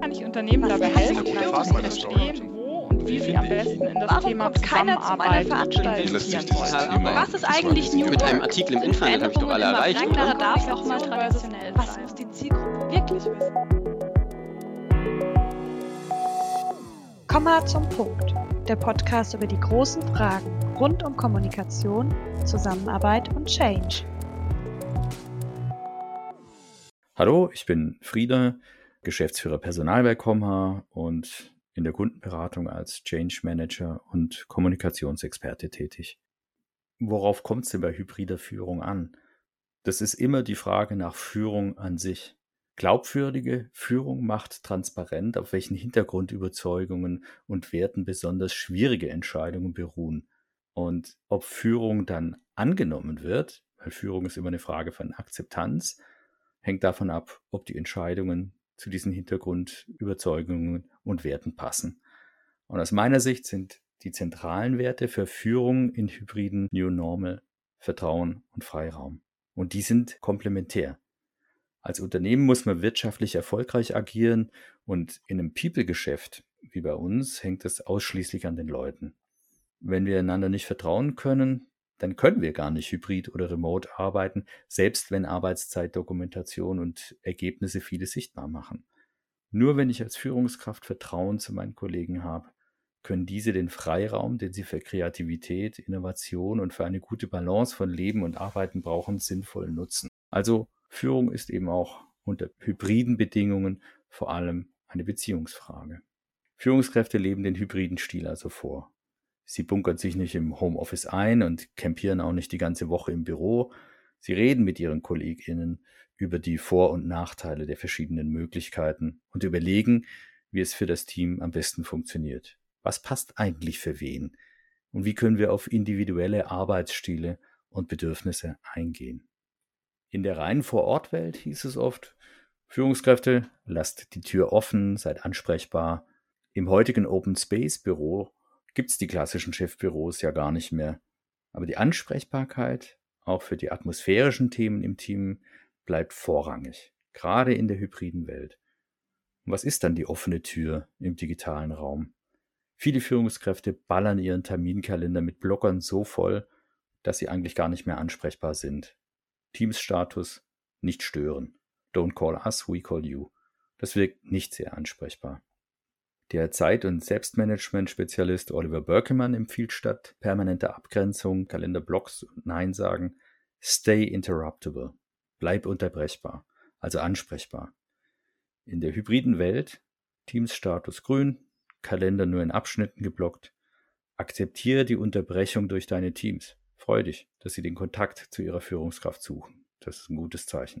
Kann ich Unternehmen dabei helfen, zu verstehen, wo und wie sie am besten in das Warum Thema kommt keiner zu meiner Zusammenarbeit? Wie investieren wollen? Thema Was ist eigentlich New mit einem Artikel im Internet habe ich doch alle erreicht, oder? darf auch mal traditionell Was muss die Zielgruppe wirklich wissen? Komma zum Punkt. Der Podcast über die großen Fragen rund um Kommunikation, Zusammenarbeit und Change. Hallo, ich bin Frieda, Geschäftsführer Personal bei Comha und in der Kundenberatung als Change Manager und Kommunikationsexperte tätig. Worauf kommt es denn bei hybrider Führung an? Das ist immer die Frage nach Führung an sich. Glaubwürdige Führung macht transparent, auf welchen Hintergrundüberzeugungen und Werten besonders schwierige Entscheidungen beruhen. Und ob Führung dann angenommen wird, weil Führung ist immer eine Frage von Akzeptanz, hängt davon ab, ob die Entscheidungen zu diesen Hintergrundüberzeugungen und Werten passen. Und aus meiner Sicht sind die zentralen Werte für Führung in hybriden New Normal Vertrauen und Freiraum. Und die sind komplementär. Als Unternehmen muss man wirtschaftlich erfolgreich agieren und in einem People-Geschäft wie bei uns hängt es ausschließlich an den Leuten. Wenn wir einander nicht vertrauen können, dann können wir gar nicht hybrid oder remote arbeiten, selbst wenn Arbeitszeitdokumentation und Ergebnisse viele sichtbar machen. Nur wenn ich als Führungskraft Vertrauen zu meinen Kollegen habe, können diese den Freiraum, den sie für Kreativität, Innovation und für eine gute Balance von Leben und Arbeiten brauchen, sinnvoll nutzen. Also Führung ist eben auch unter hybriden Bedingungen vor allem eine Beziehungsfrage. Führungskräfte leben den hybriden Stil also vor. Sie bunkern sich nicht im Homeoffice ein und campieren auch nicht die ganze Woche im Büro. Sie reden mit ihren KollegInnen über die Vor- und Nachteile der verschiedenen Möglichkeiten und überlegen, wie es für das Team am besten funktioniert. Was passt eigentlich für wen? Und wie können wir auf individuelle Arbeitsstile und Bedürfnisse eingehen? In der reinen Vorortwelt hieß es oft, Führungskräfte, lasst die Tür offen, seid ansprechbar. Im heutigen Open Space Büro gibt es die klassischen Chefbüros ja gar nicht mehr. Aber die Ansprechbarkeit, auch für die atmosphärischen Themen im Team, bleibt vorrangig, gerade in der hybriden Welt. Und was ist dann die offene Tür im digitalen Raum? Viele Führungskräfte ballern ihren Terminkalender mit Blockern so voll, dass sie eigentlich gar nicht mehr ansprechbar sind. Teams-Status nicht stören. Don't call us, we call you. Das wirkt nicht sehr ansprechbar. Der Zeit- und Selbstmanagement-Spezialist Oliver Berkemann empfiehlt statt permanenter Abgrenzung, Kalenderblocks und Nein sagen, stay interruptible. Bleib unterbrechbar, also ansprechbar. In der hybriden Welt, Teams-Status grün, Kalender nur in Abschnitten geblockt, akzeptiere die Unterbrechung durch deine Teams. Freu dich, dass sie den Kontakt zu ihrer Führungskraft suchen. Das ist ein gutes Zeichen.